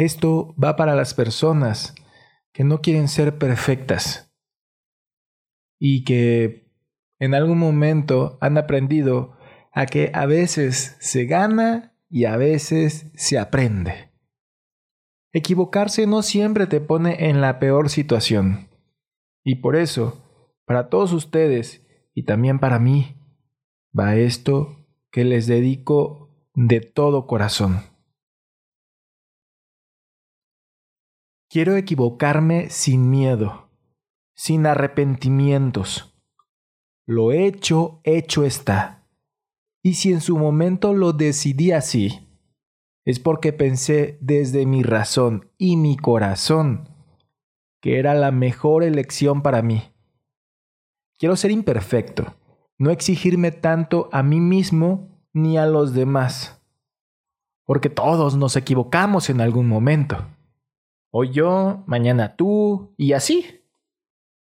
Esto va para las personas que no quieren ser perfectas y que en algún momento han aprendido a que a veces se gana y a veces se aprende. Equivocarse no siempre te pone en la peor situación. Y por eso, para todos ustedes y también para mí, va esto que les dedico de todo corazón. Quiero equivocarme sin miedo, sin arrepentimientos. Lo hecho, hecho está. Y si en su momento lo decidí así, es porque pensé desde mi razón y mi corazón que era la mejor elección para mí. Quiero ser imperfecto, no exigirme tanto a mí mismo ni a los demás, porque todos nos equivocamos en algún momento. Hoy yo, mañana tú, y así.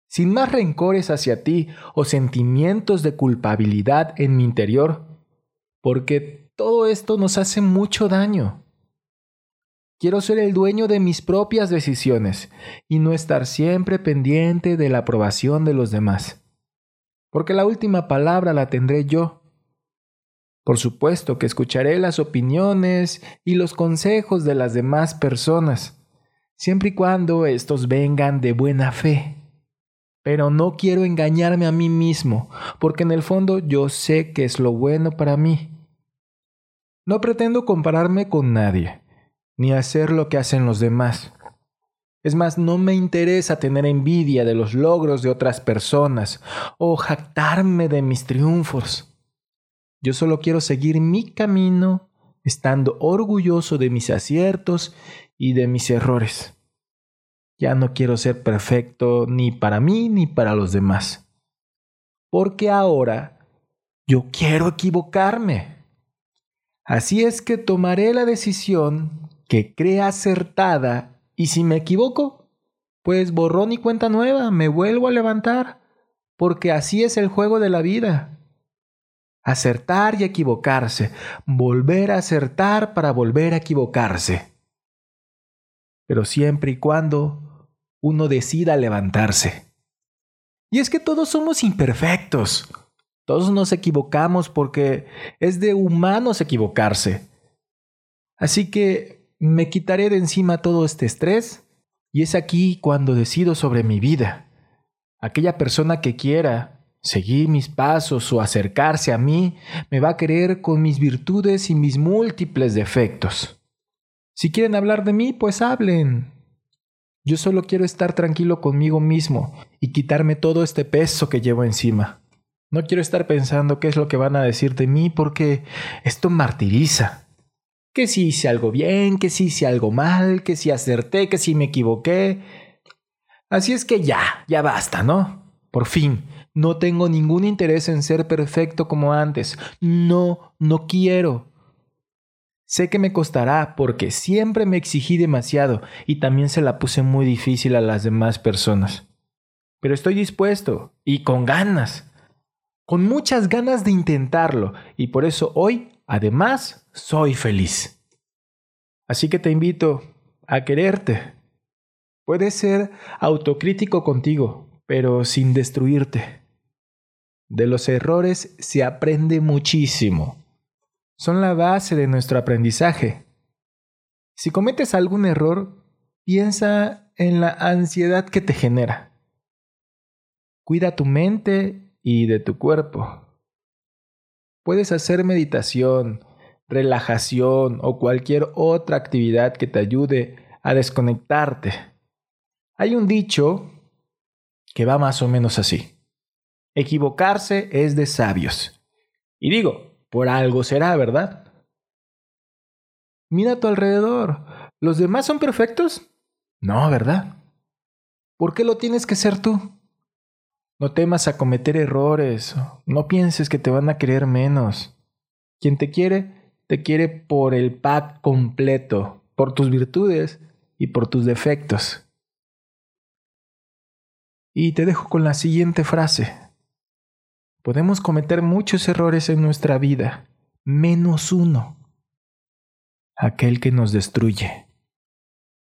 Sin más rencores hacia ti o sentimientos de culpabilidad en mi interior, porque todo esto nos hace mucho daño. Quiero ser el dueño de mis propias decisiones y no estar siempre pendiente de la aprobación de los demás. Porque la última palabra la tendré yo. Por supuesto que escucharé las opiniones y los consejos de las demás personas siempre y cuando estos vengan de buena fe. Pero no quiero engañarme a mí mismo, porque en el fondo yo sé que es lo bueno para mí. No pretendo compararme con nadie, ni hacer lo que hacen los demás. Es más, no me interesa tener envidia de los logros de otras personas o jactarme de mis triunfos. Yo solo quiero seguir mi camino estando orgulloso de mis aciertos y de mis errores. Ya no quiero ser perfecto ni para mí ni para los demás. Porque ahora yo quiero equivocarme. Así es que tomaré la decisión que crea acertada y si me equivoco, pues borrón y cuenta nueva, me vuelvo a levantar, porque así es el juego de la vida. Acertar y equivocarse, volver a acertar para volver a equivocarse pero siempre y cuando uno decida levantarse. Y es que todos somos imperfectos. Todos nos equivocamos porque es de humanos equivocarse. Así que me quitaré de encima todo este estrés y es aquí cuando decido sobre mi vida. Aquella persona que quiera seguir mis pasos o acercarse a mí me va a querer con mis virtudes y mis múltiples defectos. Si quieren hablar de mí, pues hablen. Yo solo quiero estar tranquilo conmigo mismo y quitarme todo este peso que llevo encima. No quiero estar pensando qué es lo que van a decir de mí porque esto martiriza. Que si hice algo bien, que si hice algo mal, que si acerté, que si me equivoqué. Así es que ya, ya basta, ¿no? Por fin, no tengo ningún interés en ser perfecto como antes. No, no quiero. Sé que me costará porque siempre me exigí demasiado y también se la puse muy difícil a las demás personas. Pero estoy dispuesto y con ganas, con muchas ganas de intentarlo y por eso hoy, además, soy feliz. Así que te invito a quererte. Puedes ser autocrítico contigo, pero sin destruirte. De los errores se aprende muchísimo son la base de nuestro aprendizaje. Si cometes algún error, piensa en la ansiedad que te genera. Cuida tu mente y de tu cuerpo. Puedes hacer meditación, relajación o cualquier otra actividad que te ayude a desconectarte. Hay un dicho que va más o menos así. Equivocarse es de sabios. Y digo, por algo será, ¿verdad? Mira a tu alrededor. ¿Los demás son perfectos? No, ¿verdad? ¿Por qué lo tienes que ser tú? No temas a cometer errores. No pienses que te van a querer menos. Quien te quiere, te quiere por el pack completo, por tus virtudes y por tus defectos. Y te dejo con la siguiente frase. Podemos cometer muchos errores en nuestra vida, menos uno, aquel que nos destruye.